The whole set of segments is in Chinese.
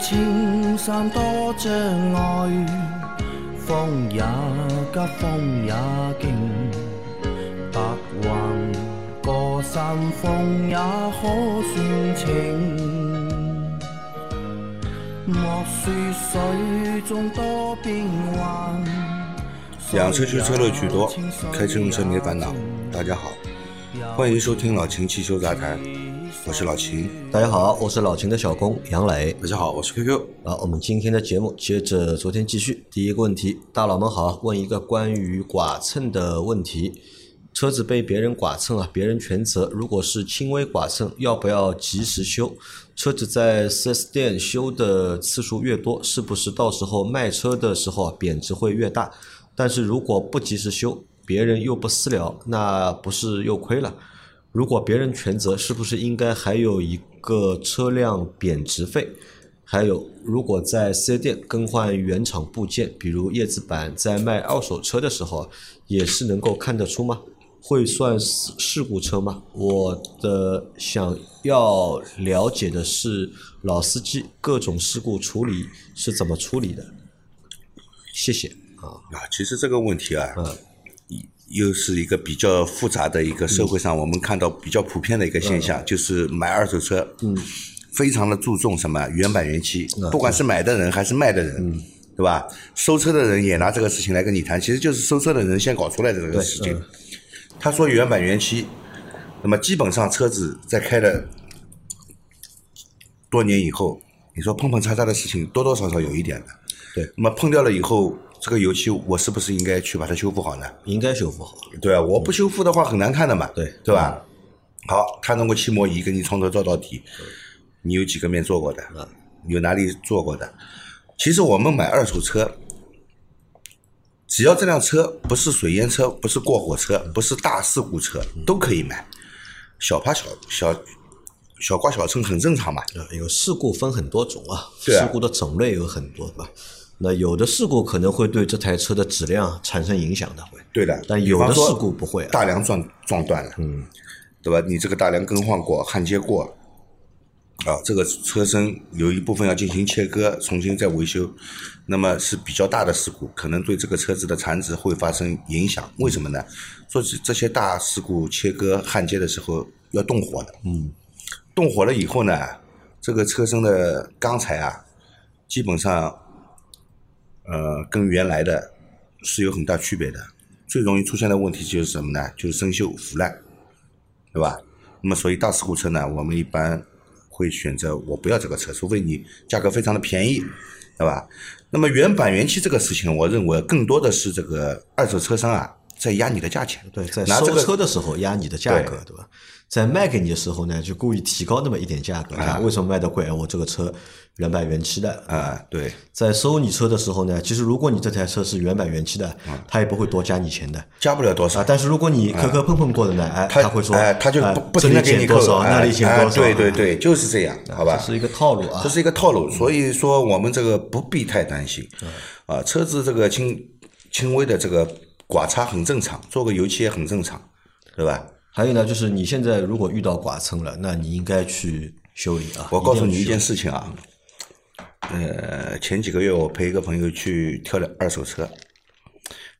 青山多障碍，风也急，风也劲，白云过山峰也可算情。莫说水中多变幻。养车修车乐趣多，开车用车没烦恼。大家好，欢迎收听老秦汽修杂谈，我是老秦。大家好，我是老秦的小工杨磊。大家好，我是 QQ。啊，我们今天的节目接着昨天继续。第一个问题，大佬们好，问一个关于剐蹭的问题。车子被别人剐蹭啊，别人全责。如果是轻微剐蹭，要不要及时修？车子在 4S 店修的次数越多，是不是到时候卖车的时候啊贬值会越大？但是如果不及时修，别人又不私了，那不是又亏了？如果别人全责，是不是应该还有一个车辆贬值费？还有，如果在四 S 店更换原厂部件，比如叶子板，在卖二手车的时候，也是能够看得出吗？会算事事故车吗？我的想要了解的是，老司机各种事故处理是怎么处理的？谢谢啊。啊，其实这个问题啊，嗯又是一个比较复杂的一个社会上我们看到比较普遍的一个现象，就是买二手车，嗯，非常的注重什么原版原漆，嗯不管是买的人还是卖的人，对吧？收车的人也拿这个事情来跟你谈，其实就是收车的人先搞出来的这个事情嗯。他说原版原漆，那么基本上车子在开了多年以后，你说碰碰擦擦的事情多多少少有一点的。对，那么碰掉了以后，这个油漆我是不是应该去把它修复好呢？应该修复好。对啊，我不修复的话很难看的嘛，对对吧？好，他通过漆膜仪给你从头照到底，你有几个面做过的？有哪里做过的？其实我们买二手车，只要这辆车不是水淹车，不是过火车，不是大事故车，都可以买。小趴小小小刮小蹭很正常嘛。呃，有事故分很多种啊，对啊事故的种类有很多，对吧？那有的事故可能会对这台车的质量产生影响的，会。对的，但有的事故不会啊大梁撞撞断了，嗯，对吧？你这个大梁更换过、焊接过，啊，这个车身有一部分要进行切割，重新再维修，那么是比较大的事故，可能对这个车子的残值会发生影响。为什么呢？做这这些大事故切割焊接的时候要动火的，嗯，动火了以后呢，这个车身的钢材啊，基本上，呃，跟原来的是有很大区别的。最容易出现的问题就是什么呢？就是生锈腐烂，对吧？那么所以大事故车呢，我们一般会选择我不要这个车，除非你价格非常的便宜，对吧？那么原版原漆这个事情，我认为更多的是这个二手车商啊在压你的价钱，对，在收车的时候压你的价格，对吧？在卖给你的时候呢，就故意提高那么一点价格，啊、为什么卖的贵？哎我这个车原版原漆的。啊、对在收你车的时候呢，其实如果你这台车是原版原漆的，他也不会多加你钱的加不了多少啊。。但是如果你磕磕碰碰过的呢，哎，他会说，哎，他就哎不不停的给你扣减多少，哎那里减哎多少，对对对，就是这样，好吧？这是一个套路啊这。是一个套路，所以说我们这个不必太担心，啊，车子这个轻轻微的这个刮擦很正常，做个油漆也很正常，对吧？还有呢，就是你现在如果遇到剐蹭了，那你应该去修理啊。我告诉你一件事情啊，呃，前几个月我陪一个朋友去挑了二手车，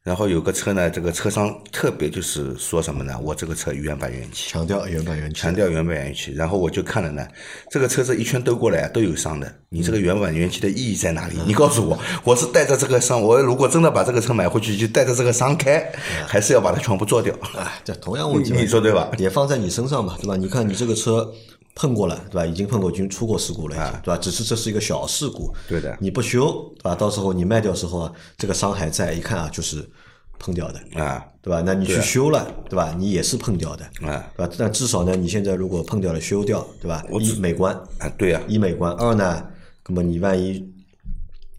然后有个车呢，这个车商特别就是说什么呢？我这个车原版原漆，强调原版原漆，强调原版原漆，然后我就看了呢，这个车子一圈兜过来都有伤的，你这个原版原漆的意义在哪里？你告诉我，我是带着这个伤，我如果真的把这个车买回去，就带着这个伤开，还是要把它全部做掉？哎，这同样问题，你说对吧？也放在你身上嘛，对吧？你看你这个车碰过了，对吧？已经碰过已经出过事故了，对吧？只是这是一个小事故，对的你不修，对吧？到时候你卖掉时候啊，这个伤还在，一看啊就是碰掉的，啊对吧？那你去修了，对吧？你也是碰掉的，啊对吧？但至少呢，你现在如果碰掉了修掉，对吧？一美观，啊！对呀、一美观，二呢，那么你万一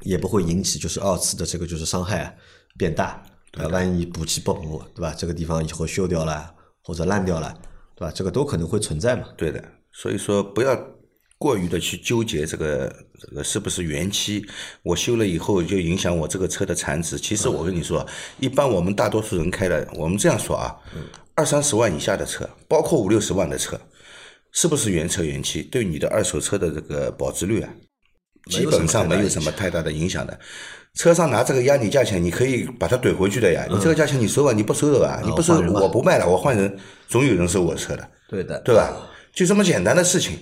也不会引起就是二次的这个就是伤害啊变大，对吧？万一你补漆不补，对吧？这个地方以后锈掉了或者烂掉了，对吧？这个都可能会存在嘛。对的，所以说不要过于的去纠结这个这个是不是原漆，我修了以后就影响我这个车的残值。其实我跟你说，一般我们大多数人开的，我们这样说啊，二三十万以下的车，包括五六十万的车，是不是原车原漆，对你的二手车的这个保值率啊，基本上没有什么太大的影响的。车上拿这个压你价钱，你可以把它怼回去的呀。你这个价钱你收吧，你不收的吧？你不收我不卖了，我换人，总有人收我车的。对的，对吧？就这么简单的事情。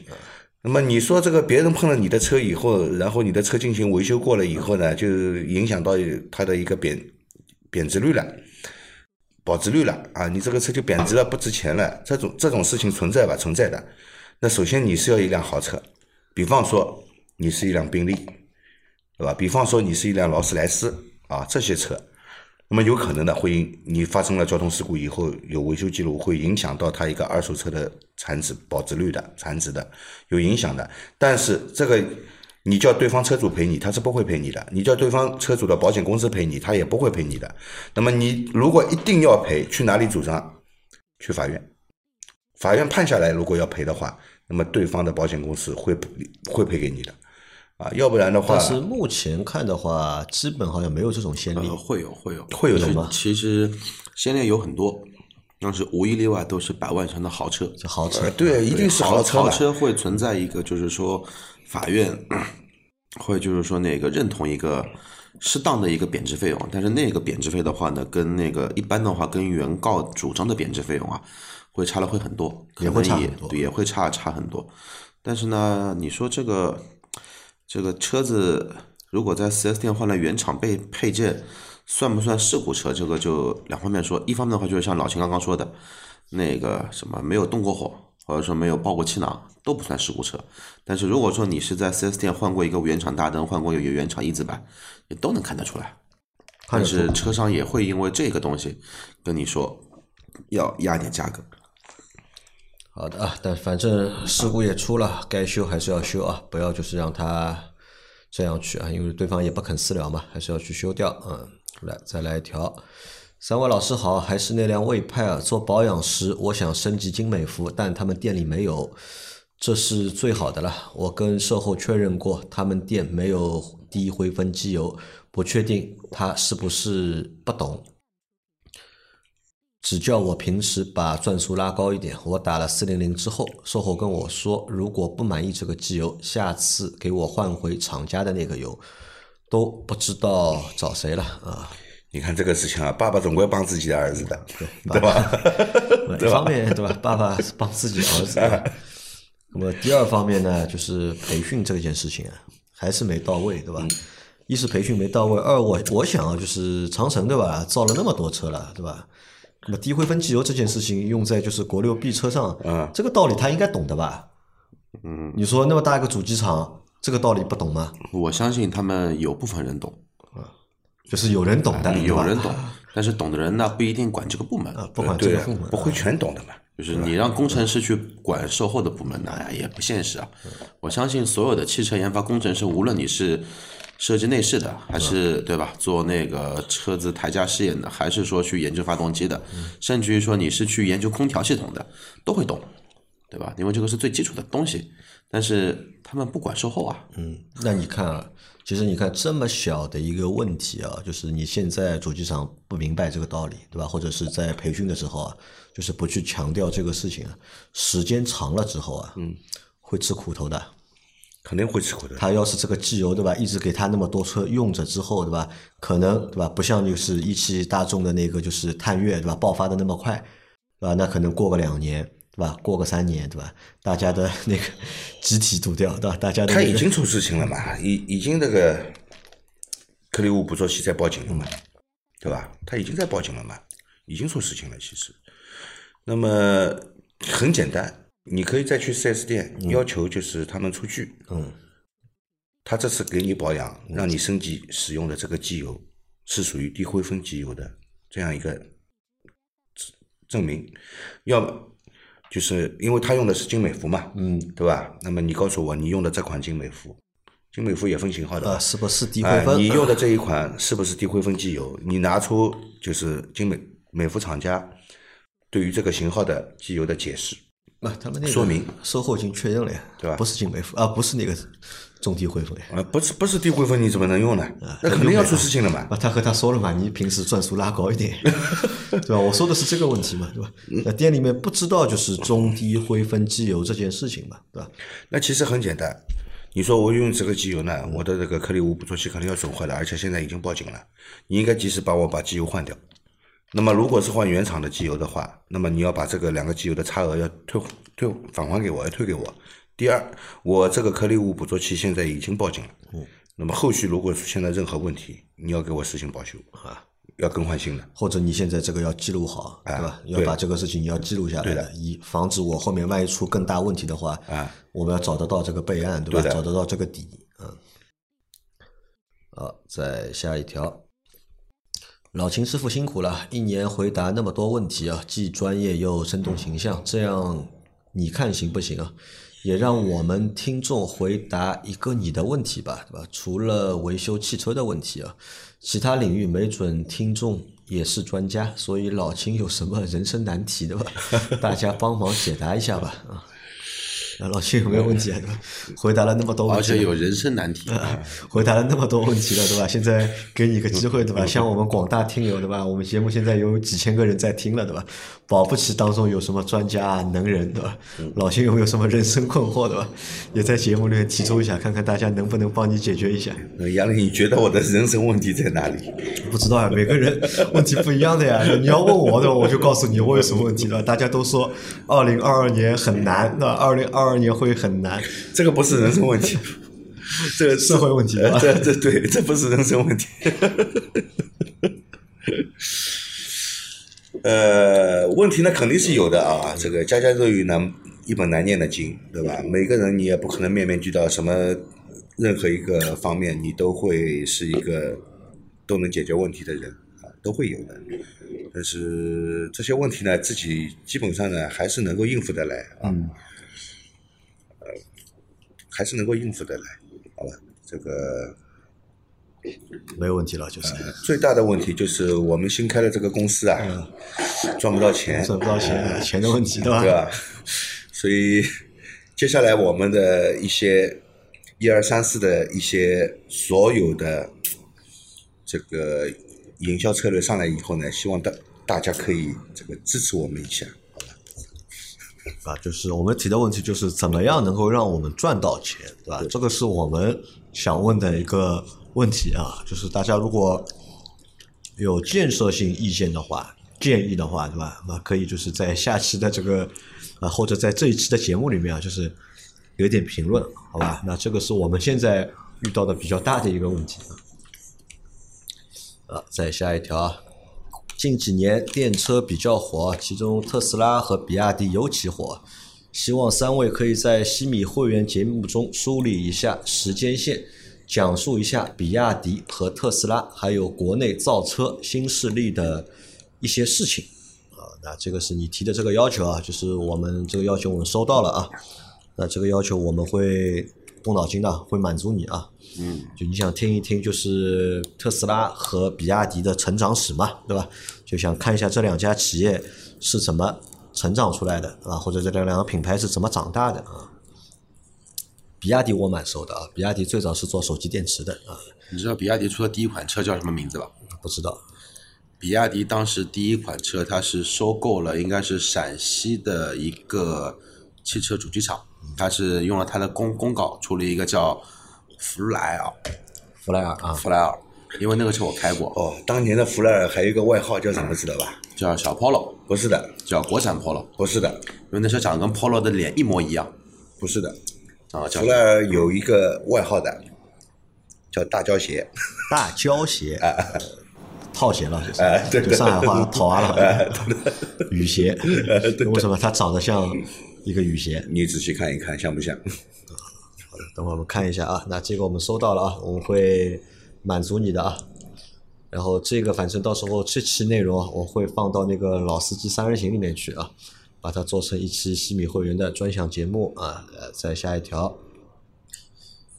那么你说这个别人碰了你的车以后，然后你的车进行维修过了以后呢，就影响到它的一个贬贬值率了，保值率了啊，你这个车就贬值了，不值钱了。这种这种事情存在吧？存在的。那首先你是要一辆豪车，比方说你是一辆宾利，对吧？比方说你是一辆劳斯莱斯啊，这些车，那么有可能的会你发生了交通事故以后有维修记录，会影响到它一个二手车的残值保值率的残值的，有影响的。但是这个你叫对方车主赔你，他是不会赔你的；你叫对方车主的保险公司赔你，他也不会赔你的。那么你如果一定要赔，去哪里主张？去法院。法院判下来，如果要赔的话，那么对方的保险公司会会赔给你的，啊，要不然的话但，是目前看的话，基本好像没有这种先例呃，。会有会有会有的其实吗其实先例有很多，但是无一例外都是百万城的豪车。豪车呃，对，一定是豪车豪。车会存在一个，就是说法院会就是说那个认同一个适当的一个贬值费用，但是那个贬值费的话呢，跟那个一般的话跟原告主张的贬值费用啊，会差了会很多，可也会能也差很多对也会差差很多。但是呢，你说这个这个车子如果在 4S 店换了原厂配配件，算不算事故车？这个就两方面说。一方面的话，就是像老秦刚刚说的，那个什么没有动过火，或者说没有爆过气囊，都不算事故车。但是如果说你是在 4S 店换过一个原厂大灯，换过一个原厂一字板，你都能看得出来。但是车商也会因为这个东西跟你说要压点价格。好的啊，但反正事故也出了，该修还是要修啊，不要就是让他这样去啊，因为对方也不肯私了嘛，还是要去修掉。嗯，来再来一条，三位老师好，还是那辆魏派啊，做保养时我想升级精美服，但他们店里没有，这是最好的了。我跟售后确认过，他们店没有低灰分机油，不确定他是不是不懂。只叫我平时把转速拉高一点。我打了四零零之后，售后跟我说，如果不满意这个机油，下次给我换回厂家的那个油。都不知道找谁了啊！你看这个事情啊，爸爸总归帮自己的儿子的，对吧？一方面对吧，爸爸是帮自己儿子的。那么第二方面呢，就是培训这件事情啊，还是没到位，对吧？一是培训没到位，二我我想啊，就是长城对吧，造了那么多车了，对吧？那么低灰分机油这件事情用在就是国六 B 车上，嗯，这个道理他应该懂的吧？嗯，你说那么大一个主机厂，这个道理不懂吗？我相信他们有部分人懂，就是有人懂的，有人懂，但是懂的人呢不一定管这个部门。啊，不管这个部门，不会全懂的嘛。就是你让工程师去管售后的部门呢，哎呀也不现实啊。我相信所有的汽车研发工程师，无论你是设计内饰的，还是对吧，做那个车子抬架试验的，还是说去研究发动机的，甚至于说你是去研究空调系统的，都会懂，对吧？因为这个是最基础的东西。但是他们不管售后啊，嗯，那你看啊，其实你看这么小的一个问题啊，就是你现在主机厂不明白这个道理，对吧？或者是在培训的时候啊，就是不去强调这个事情啊，时间长了之后啊，嗯，会吃苦头的。肯定会吃亏的。他要是这个机油对吧，一直给他那么多车用着之后对吧，可能对吧，不像就是一汽大众的那个就是探岳对吧，爆发的那么快，对吧？那可能过个两年对吧，过个三年对吧，大家的那个集体堵掉对吧？大家的、那个、他已经出事情了嘛，已已经那个克里乌捕捉器在报警了嘛，对吧？他已经在报警了嘛，已经出事情了。其实，那么很简单，你可以再去 4S 店要求就是他们出具，嗯，他这次给你保养，让你升级使用的这个机油是属于低灰分机油的这样一个证证明，要么就是因为他用的是金美孚嘛，嗯，对吧？那么你告诉我你用的这款金美孚，金美孚也分型号的吧？啊，是不是低灰哎，分？你用的这一款是不是低灰分机油？你拿出就是金美美孚厂家对于这个型号的机油的解释，不，他们那个说明售后已经确认了呀，对吧不是金杯付啊，不是那个中低汇丰呀。啊，不是不是低汇丰，你怎么能用呢？那肯定要出事情了嘛。啊，他和他说了嘛，你平时转速拉高一点，对吧？我说的是这个问题嘛，对吧？那店里面不知道就是中低灰分机油这件事情嘛，对吧？那其实很简单，你说我用这个机油呢，我的这个颗粒物捕捉器肯定要损坏了，而且现在已经报警了，你应该及时帮我把机油换掉。那么如果是换原厂的机油的话，那么你要把这个两个机油的差额要退退返还给我，要退给我。第二，我这个颗粒物捕捉器现在已经报警了，嗯，那么后续如果出现了任何问题，你要给我实行保修啊，要更换新的。或者你现在这个要记录好，对吧？要对把这个事情你要记录下来以防止我后面万一出更大问题的话，啊，我们要找得到这个备案，对吧？对找得到这个底，嗯。好，再下一条。老秦师傅辛苦了，一年回答那么多问题啊，既专业又生动形象，这样你看行不行啊？也让我们听众回答一个你的问题吧，对吧？除了维修汽车的问题啊，其他领域没准听众也是专家，所以老秦有什么人生难题对吧？大家帮忙解答一下吧啊！那老秦有没有问题啊？对吧？回答了那么多问题，而且有人生难题。啊 回答了那么多问题了，对吧？现在给你个机会，对吧？像我们广大听友，对吧？我们节目现在有几千个人在听了，对吧？保不齐当中有什么专家啊、能人，对吧？老秦有没有什么人生困惑，对吧？也在节目里面提出一下，看看大家能不能帮你解决一下。呃杨磊，你觉得我的人生问题在哪里？不知道啊，每个人问题不一样的呀。你要问我的，我就告诉你我有什么问题了。大家都说二零二二年很难，那二零二二年会很难，这个不是人生问题，这个社会问题这这 对，这不是人生问题。呃，问题呢肯定是有的啊，这个家家都有难一本难念的经，对吧？每个人你也不可能面面俱到，什么任何一个方面你都会是一个都能解决问题的人啊，都会有的。但是这些问题呢，自己基本上呢还是能够应付得来啊。还是能够应付得来，好吧？这个没有问题了，就是最大的问题就是我们新开的这个公司啊，赚不到钱，赚不到钱，钱的问题，对吧？对吧？所以接下来我们的一些一二三四的一些所有的这个营销策略上来以后呢，希望大大家可以这个支持我们一下。啊，就是我们提的问题就是怎么样能够让我们赚到钱，对吧？这个是我们想问的一个问题啊。就是大家如果有建设性意见的话、建议的话，对吧？那可以就是在下期的这个啊，或者在这一期的节目里面啊，就是有一点评论，好吧？那这个是我们现在遇到的比较大的一个问题啊。啊，再下一条啊。近几年电车比较火，其中特斯拉和比亚迪尤其火。希望三位可以在西米会员节目中梳理一下时间线，讲述一下比亚迪和特斯拉，还有国内造车新势力的一些事情。啊，那这个是你提的这个要求啊，就是我们这个要求我们收到了啊。那这个要求我们会动脑筋的，会满足你啊。嗯，就你想听一听，就是特斯拉和比亚迪的成长史嘛，对吧？就想看一下这两家企业是怎么成长出来的，啊，或者这两两个品牌是怎么长大的啊？比亚迪我蛮熟的啊，比亚迪最早是做手机电池的啊，你知道比亚迪出的第一款车叫什么名字吧？不知道比亚迪当时第一款车，它是收购了应该是陕西的一个汽车主机厂，它是用了它的公公稿出了一个叫弗莱尔，弗莱尔啊，弗莱尔，因为那个车我开过，哦，当年的福莱尔还有一个外号叫什么，知道吧？叫小 Polo，不是的，叫国产 Polo，不是的，因为那车长得跟 Polo 的脸一模一样。不是的。啊，叫福莱尔有一个外号的，叫大胶鞋。大胶鞋，套鞋了，就是？哎对。就上海话套啊了，雨鞋，为什么？它长得像一个雨鞋？你仔细看一看，像不像？等会儿我们看一下啊，那这个我们收到了啊，我们会满足你的啊。然后这个反正到时候这期内容啊我会放到那个老司机三人行里面去啊，把它做成一期西米会员的专享节目啊。呃，再下一条，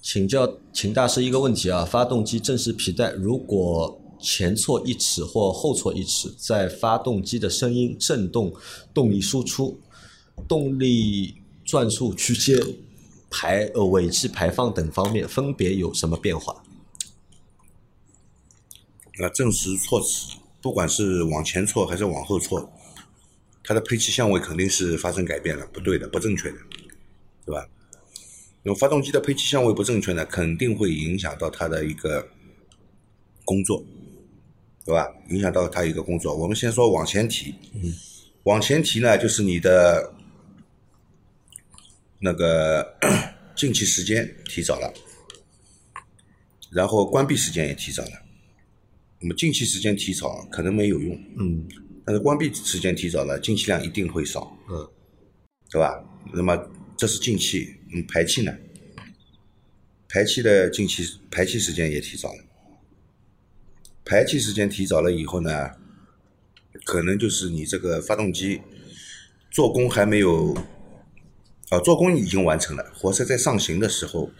请教秦大师一个问题啊，发动机正时皮带如果前错一尺或后错一尺，在发动机的声音、震动、动力输出。动力转速区间、排呃尾气排放等方面分别有什么变化？那正时措辞，不管是往前错还是往后错，它的配气相位肯定是发生改变了，不对的，不正确的，对吧？那么发动机的配气相位不正确呢，肯定会影响到它的一个工作，对吧？影响到它一个工作。我们先说往前提，嗯，往前提呢，就是你的那个进气时间提早了，然后关闭时间也提早了。那么进气时间提早可能没有用，嗯，但是关闭时间提早了，进气量一定会少，嗯，对吧？那么这是进气，嗯，排气呢？排气的进气排气时间也提早了，排气时间提早了以后呢，可能就是你这个发动机做工还没有，啊，做工已经完成了，活塞在上行的时候，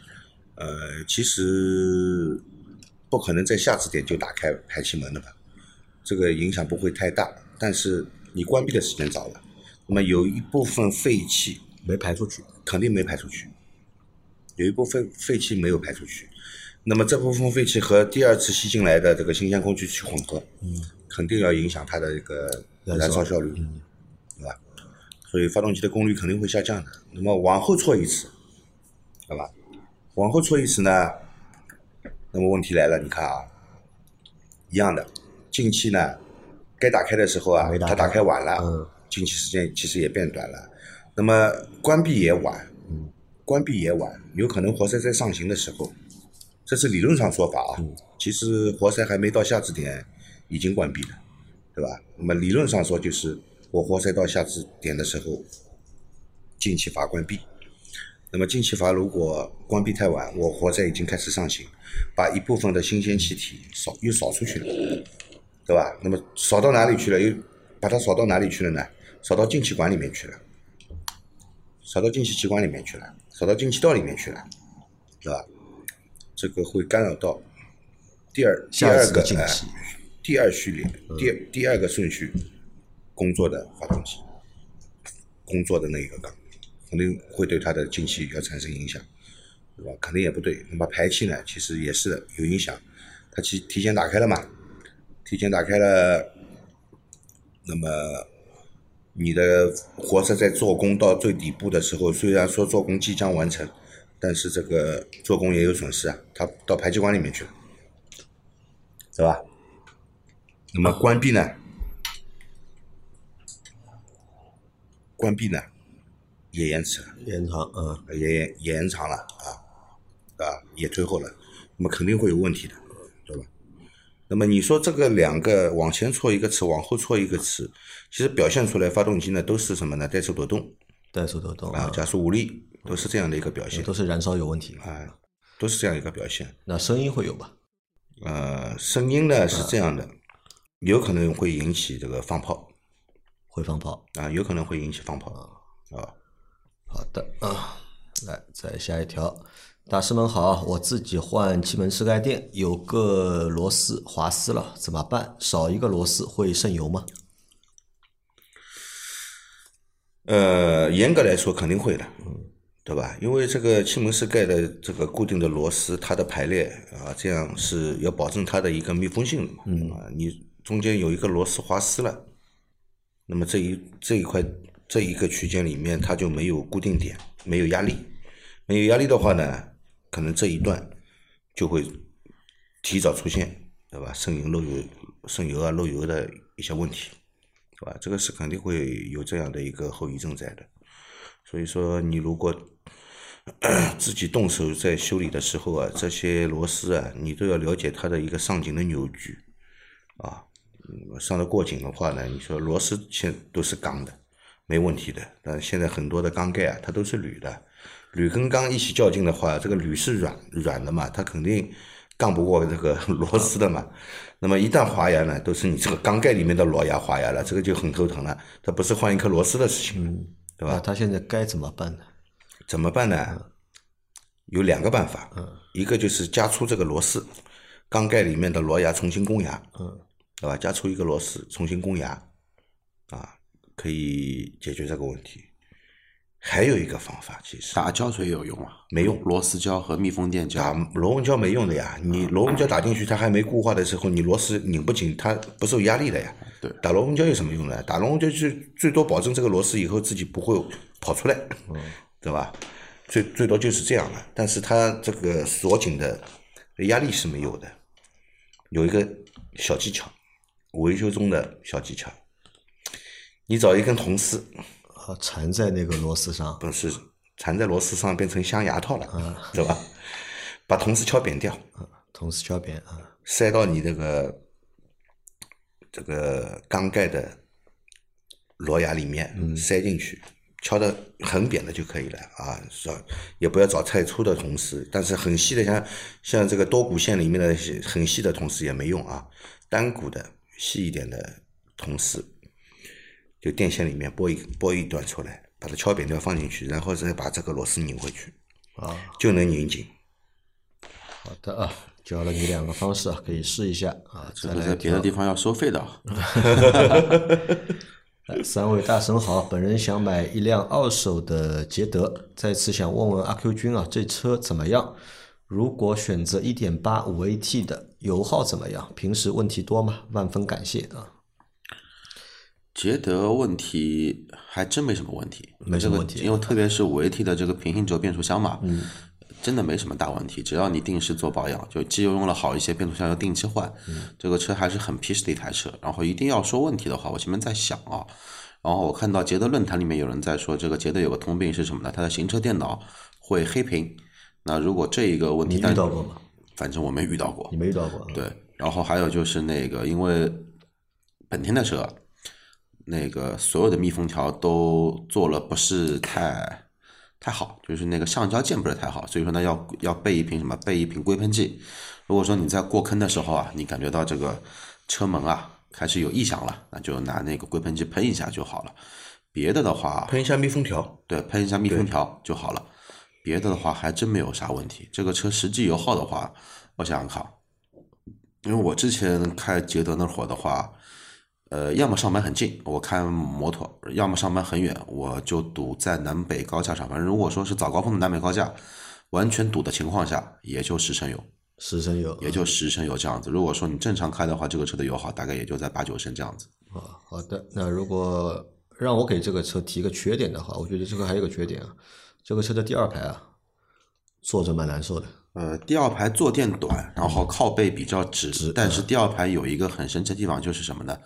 呃，其实。不可能在下次点就打开排气门的吧？这个影响不会太大，但是你关闭的时间早了，那么有一部分废气没排出去，肯定没排出去，有一部分废气没有排出去，那么这部分废气和第二次吸进来的这个新鲜空气去混合，嗯，肯定要影响它的一个燃烧效率？所以发动机的功率肯定会下降的。那么往后错一次，好吧？往后错一次呢？那么问题来了，你看啊，一样的，进气呢，该打开的时候啊，它打开晚了，进气时间其实也变短了。那么关闭也晚，关闭也晚，有可能活塞在上行的时候，这是理论上说法啊。其实活塞还没到下止点，已经关闭了，对吧？那么理论上说就是我活塞到下止点的时候，进气阀关闭。那么进气阀如果关闭太晚，我活塞已经开始上行，把一部分的新鲜气体扫又扫出去了，对吧？那么扫到哪里去了？又把它扫到哪里去了呢？扫到进气管里面去了，扫到进气气管里面去了，扫到进气道里面去了，对吧？这个会干扰到第二第二个哎，第二序列第第二个顺序工作的发动机工作的那一个缸。肯定会对它的进气要产生影响，对吧？肯定也不对。那么排气呢，其实也是有影响。它提提前打开了嘛？提前打开了，那么你的活塞在做工到最底部的时候，虽然说做工即将完成，但是这个做工也有损失啊。它到排气管里面去了，对吧？那么关闭呢？关闭呢？也延迟了，延长，嗯，也也延长了啊，啊，也推后了，那么肯定会有问题的，对吧？那么你说这个两个往前错一个齿，往后错一个齿，其实表现出来发动机呢都是什么呢？怠速抖动，怠速抖动啊，加速无力，都是这样的一个表现，都是燃烧有问题，啊，都是这样一个表现。那声音会有吧？呃，声音呢是这样的，有可能会引起这个放炮，会放炮啊，有可能会引起放炮啊。好的啊，来再下一条，大师们好，我自己换气门室盖垫，有个螺丝滑丝了，怎么办？少一个螺丝会渗油吗？呃，严格来说肯定会的，对吧？因为这个气门室盖的这个固定的螺丝，它的排列啊，这样是要保证它的一个密封性的嘛。嗯啊，你中间有一个螺丝滑丝了，那么这一这一块。这一个区间里面，它就没有固定点，没有压力，没有压力的话呢，可能这一段就会提早出现，对吧？渗油漏油、渗油啊漏油的一些问题，对吧？这个是肯定会有这样的一个后遗症在的。所以说，你如果 自己动手在修理的时候啊，这些螺丝啊，你都要了解它的一个上紧的扭矩啊，上的过紧的话呢，你说螺丝现都是钢的。没问题的，但现在很多的缸盖啊，它都是铝的，铝跟钢一起较劲的话，这个铝是软软的嘛，它肯定杠不过这个螺丝的嘛。那么一旦滑牙呢，都是你这个缸盖里面的螺牙滑牙了，这个就很头疼了。它不是换一颗螺丝的事情，对吧？它现在该怎么办呢？怎么办呢？有两个办法，一个就是加粗这个螺丝，缸盖里面的螺牙重新攻牙，嗯，对吧？加粗一个螺丝重新攻牙，啊。可以解决这个问题。还有一个方法，其实打胶水有用啊？没用螺丝胶和密封垫打胶。螺纹胶没用的呀，你螺纹胶打进去，它还没固化的时候，你螺丝拧不紧，它不受压力的呀。对打螺纹胶有什么用呢？打螺纹胶就最多保证这个螺丝以后自己不会跑出来，对吧？最最多就是这样了，但是它这个锁紧的压力是没有的。有一个小技巧，维修中的小技巧，你找一根铜丝，啊，缠在那个螺丝上，不是缠在螺丝上变成镶牙套了，啊对吧？把铜丝敲扁掉，铜丝敲扁啊，塞到你这个这个缸盖的螺牙里面，塞进去，敲的很扁的就可以了啊，找也不要找太粗的铜丝，但是很细的像像这个多股线里面的很细的铜丝也没用啊，单股的细一点的铜丝，就电线里面拨一拨一段出来，把它敲扁掉放进去，然后再把这个螺丝拧回去，啊，就能拧紧。好的啊，教了你两个方式啊，可以试一下啊。再来这个在别的地方要收费的 三位大神好，本人想买一辆二手的捷德，再次想问问阿 Q 君啊，这车怎么样？如果选择一点八五 AT 的，油耗怎么样？平时问题多吗？万分感谢啊！捷德问题还真没什么问题，没什么问题这个因为特别是五 AT 的这个平行轴变速箱嘛，嗯，真的没什么大问题，只要你定时做保养，就机油用了好一些，变速箱要定期换，这个车还是很皮实的一台车。然后一定要说问题的话，我前面在想啊，然后我看到捷德论坛里面有人在说，这个捷德有个通病是什么呢？它的行车电脑会黑屏。那如果这一个问题，你但遇到过吗？反正我没遇到过你，没遇到过？，对，然后还有就是那个，因为本田的车，那个所有的密封条都做了不是太太好，就是那个橡胶件不是太好，所以说呢要要备一瓶什么？备一瓶硅喷剂。如果说你在过坑的时候啊，你感觉到这个车门啊开始有异响了，那就拿那个硅喷剂喷一下就好了。别的的话，喷一下密封条，对，喷一下密封条就好了。别的的话还真没有啥问题。这个车实际油耗的话，我想想看，因为我之前开捷德那会儿的话，呃，要么上班很近，我开摩托；要么上班很远，我就堵在南北高架上。反正如果说是早高峰的南北高架，完全堵的情况下，也就十升油，十升油也就十升油这样子。如果说你正常开的话，这个车的油耗大概也就在八九升这样子。啊。好的，那如果让我给这个车提个缺点的话，我觉得这个还有个缺点啊，这个车的第二排啊，坐着蛮难受的。呃，第二排坐垫短，然后靠背比较直，直但是第二排有一个很神奇的地方，就是什么呢？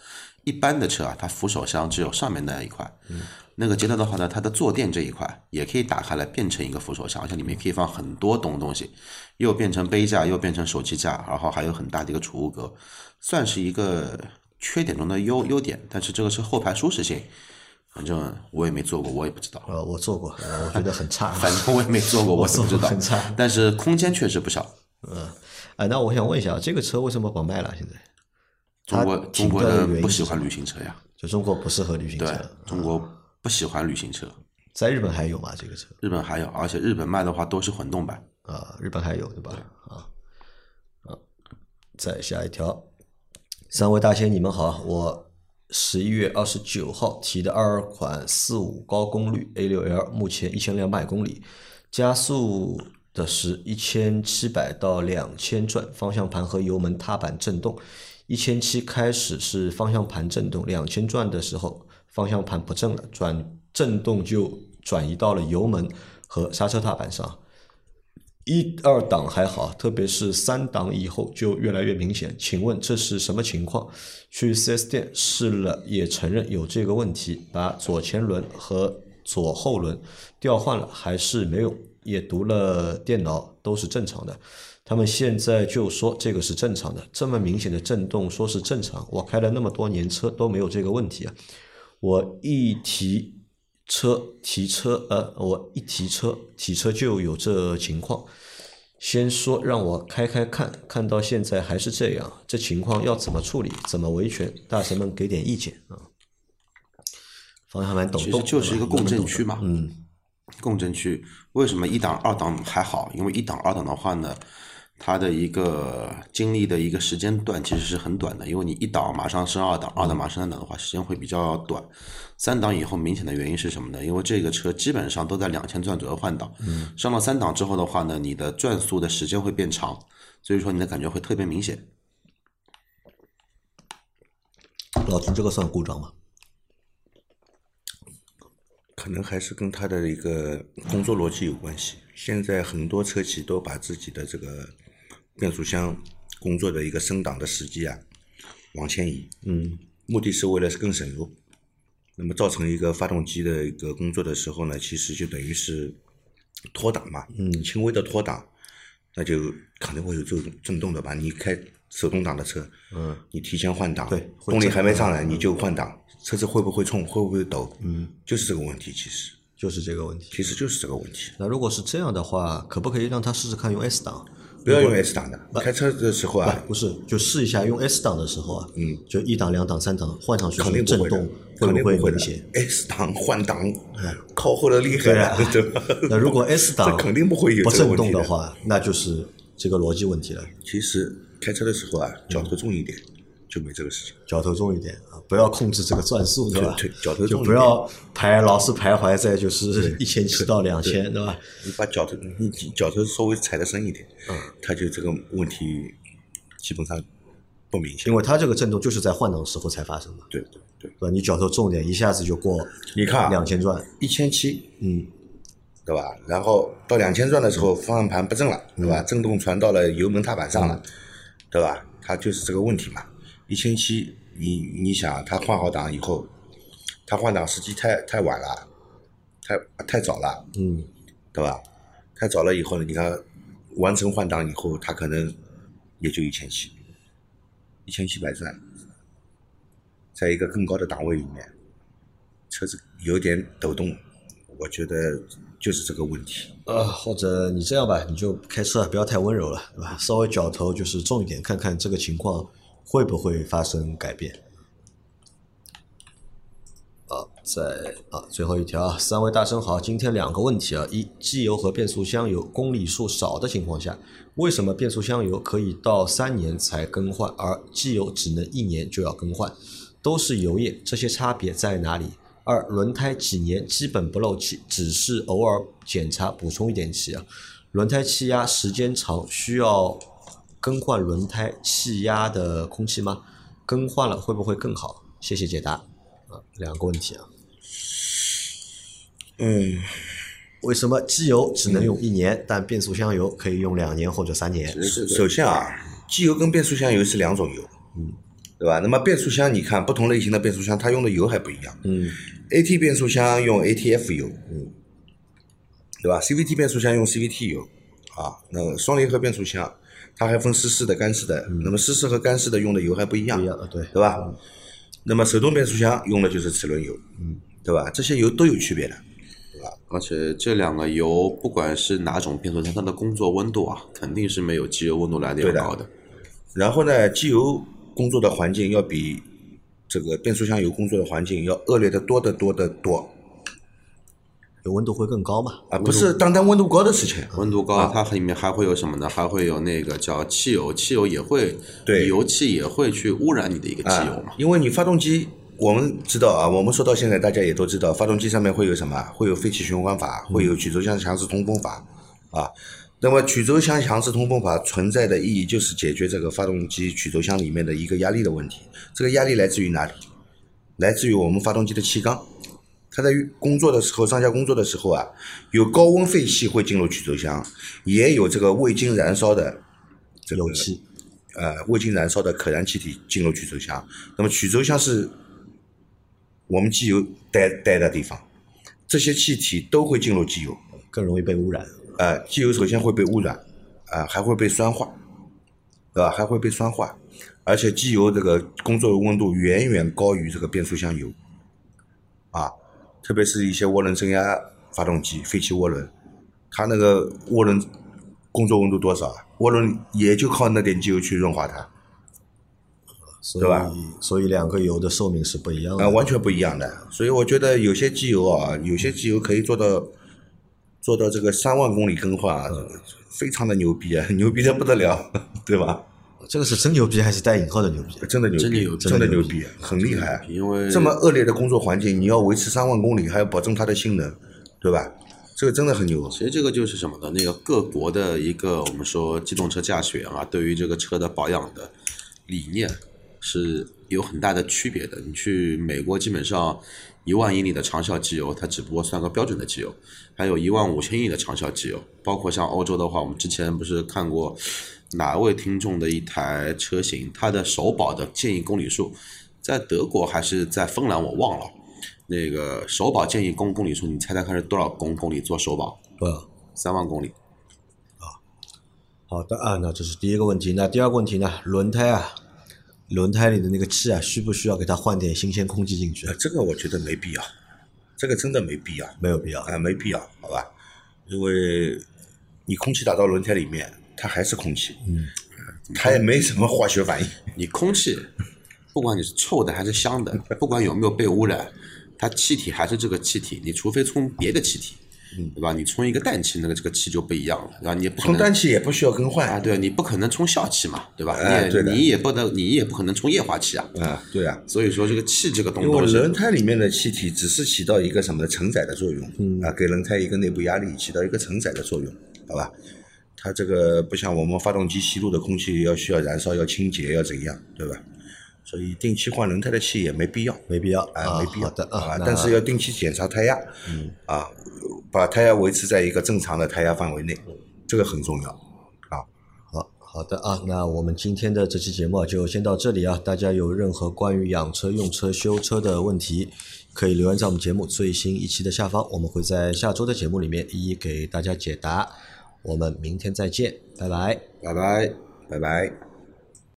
一般的车啊，它扶手箱只有上面那一块，嗯那个捷德的话呢，它的坐垫这一块也可以打开来变成一个扶手箱，而且里面可以放很多东东西，又变成杯架，又变成手机架，然后还有很大的一个储物格，算是一个缺点中的优优点。但是这个是后排舒适性，反正我也没坐过，我也不知道。呃，我坐过，呃我觉得很差。反正我也没坐过，我也不知道很差。但是空间确实不小。哎，那我想问一下，这个车为什么不卖了？现在中国中国人不喜欢旅行车呀，就中国不适合旅行车对车，，中国不喜欢旅行车。在日本还有吗？这个车日本还有，而且日本卖的话都是混动版。啊，日本还有对吧？啊啊，再下一条，三位大仙你们好，我十一月二十九号提的二款四五高功率 A 六 L，目前一千两百公里，加速的是一千七百到两千转，方向盘和油门踏板震动。一千七开始是方向盘震动，两千转的时候方向盘不震了，转震动就转移到了油门和刹车踏板上。一二档还好，特别是三档以后就越来越明显。请问这是什么情况？去 4S 店试了，也承认有这个问题，把左前轮和左后轮调换了，还是没用。也读了电脑，都是正常的。他们现在就说这个是正常的，这么明显的震动说是正常。我开了那么多年车都没有这个问题啊。我一提车提车，呃，我一提车提车就有这情况。先说让我开开看，看到现在还是这样，这情况要怎么处理？怎么维权？大神们给点意见啊！方向盘抖其动，实就是一个共振区嘛。嗯，共振区为什么一档、二档还好？因为一档、二档的话呢，它的一个经历的一个时间段其实是很短的，因为你一档马上升二档，二档马上三档的话，时间会比较短。三档以后明显的原因是什么呢？因为这个车基本上都在两千转左右换挡，上了三档之后的话呢，你的转速的时间会变长，所以说你的感觉会特别明显。老秦，这个算故障吗？可能还是跟他的一个工作逻辑有关系。现在很多车企都把自己的这个变速箱工作的一个升档的时机啊往前移，嗯，目的是为了更省油。那么造成一个发动机的一个工作的时候呢，其实就等于是脱档嘛，嗯轻微的脱档，那就肯定会有这种震动的吧？你开手动挡的车，嗯，你提前换挡，对动力还没上来你就换挡，车子会不会冲，会不会抖？嗯，就是这个问题，其实就是这个问题。其实就是这个问题。那如果是这样的话，可不可以让他试试看用 S 档？不要用 S 档的，开车的时候啊，不是，就试一下用 S 档的时候啊，嗯，就一档、两档、三档换上去肯定震动不会不会明显？。S 档换挡，靠后的厉害啊了，对吧？那如果 S 档这肯定不会有不震动的话，那就是这个逻辑问题了。其实开车的时候啊，脚头重一点，就没这个事情。脚头重一点啊，不要控制这个转速，对吧？对对脚头重就不要徘老是徘徊在就是 一千七到两千，对吧？你把脚头，你脚头稍微踩得深一点，嗯，它就这个问题基本上不明显因。为它这个震动就是在换挡时候才发生的，对对对，对吧？你脚头重点，一下子就过你看啊两千转，一千七，嗯，对吧？然后到两千转的时候，方向盘不正了，对吧？震动传到了油门踏板上了，对吧？它就是这个问题嘛。一千七，你你想，他换好档以后，他换挡时机太太晚了，太太早了，嗯，对吧？太早了以后呢，你看完成换挡以后，他可能也就一千七，一千七百转，在一个更高的档位里面，车子有点抖动，我觉得就是这个问题。呃，或者你这样吧，你就开车啊不要太温柔了，对吧？稍微脚头就是重一点，看看这个情况会不会发生改变。啊，在啊，最后一条啊，三位大神好，今天两个问题啊，一，机油和变速箱油公里数少的情况下，为什么变速箱油可以到三年才更换，而机油只能一年就要更换？都是油液，这些差别在哪里？二，轮胎几年基本不漏气，只是偶尔检查补充一点气啊。轮胎气压时间长，需要更换轮胎气压的空气吗？更换了会不会更好？谢谢解答。啊，两个问题啊。嗯，为什么机油只能用一年，但变速箱油可以用两年或者三年？首首先啊，机油跟变速箱油是两种油，嗯，对吧？那么变速箱你看不同类型的变速箱，它用的油还不一样。嗯 AT 变速箱用 ATF 油，嗯，对吧？CVT 变速箱用 CVT 油，啊，那双离合变速箱它还分湿式的、干式的，那么湿式和干式的用的油还不一样，不一样，对，对吧？那么手动变速箱用的就是齿轮油，嗯，对吧？这些油都有区别的，而且这两个油，不管是哪种变速箱，它的工作温度啊，肯定是没有机油温度来的要对的高的。然后呢，机油工作的环境要比这个变速箱油工作的环境要恶劣的多得多得多有温度会更高嘛？啊，不是单单温度高的事情，温度高，它里面还会有什么呢？还会有那个叫汽油，汽油也会，对油气也会去污染你的一个机油嘛啊。因为你发动机，我们知道啊，我们说到现在，大家也都知道，发动机上面会有什么？会有废气循环法，会有曲轴箱强制通风法啊。那么曲轴箱强制通风法存在的意义就是解决这个发动机曲轴箱里面的一个压力的问题。这个压力来自于哪里？来自于我们发动机的气缸。它在工作的时候，上下工作的时候啊，有高温废气会进入曲轴箱，也有这个未经燃烧的这个油气，呃未经燃烧的可燃气体进入曲轴箱。那么曲轴箱是我们机油待待的地方，这些气体都会进入机油。更容易被污染。呃，机油首先会被污染，啊、还会被酸化，对吧？还会被酸化，而且机油这个工作温度远远高于这个变速箱油，啊，特别是一些涡轮增压发动机、废气涡轮，它那个涡轮工作温度多少啊？涡轮也就靠那点机油去润滑它，所对吧，所以两个油的寿命是不一样啊、的。完全不一样的。所以我觉得有些机油啊，有些机油可以做到做到这个三万公里更换啊，非常的牛逼啊，牛逼的不得了，对吧？这个是真牛逼还是带引号的牛逼？真的牛逼，真的牛逼牛逼，很厉害。因为这么恶劣的工作环境，你要维持三万公里，还要保证它的性能，对吧？这个真的很牛。其实这个就是什么呢？那个各国的一个我们说机动车驾驶员啊，对于这个车的保养的理念是有很大的区别的。你去美国，基本上一万英里的长效机油，它只不过算个标准的机油；还有一万五千英里的长效机油。包括像欧洲的话，我们之前不是看过哪位听众的一台车型，它的首保的建议公里数，在德国还是在芬兰，我忘了。那个首保建议公公里数，你猜猜看是多少公公里做首保？不，三万公里。啊好的啊，那这是第一个问题。那第二个问题呢？轮胎啊，轮胎里的那个气啊，需不需要给它换点新鲜空气进去呃？这个我觉得没必要，这个真的没必要，没有必要。啊，没必要，好吧？因为你空气打到轮胎里面，它还是空气，嗯，它也没什么化学反应。你空气，不管你是臭的还是香的，不管有没有被污染，它气体还是这个气体。你除非充别的气体，对吧？你充一个氮气，那个这个气就不一样了，对吧？你不可充能氮气也不需要更换啊，对，你不可能充笑气嘛，对吧？你也哎对的你也不能，你也不可能充液化气啊。啊，对啊，所以说这个气这个东因为轮胎里面的气体只是起到一个什么呢承载的作用，啊，给轮胎一个内部压力，起到一个承载的作用，好吧？它这个不像我们发动机吸入的空气要需要燃烧、要清洁、要怎样，对吧？所以定期换轮胎的气也没必要，没必要啊，没必要好的啊，但是要定期检查胎压，嗯啊，把胎压维持在一个正常的胎压范围内，这个很重要啊。好好的啊，那我们今天的这期节目啊就先到这里啊。大家有任何关于养车、用车、修车的问题，可以留言在我们节目最新一期的下方，我们会在下周的节目里面一一给大家解答。我们明天再见，拜拜。拜拜。拜拜。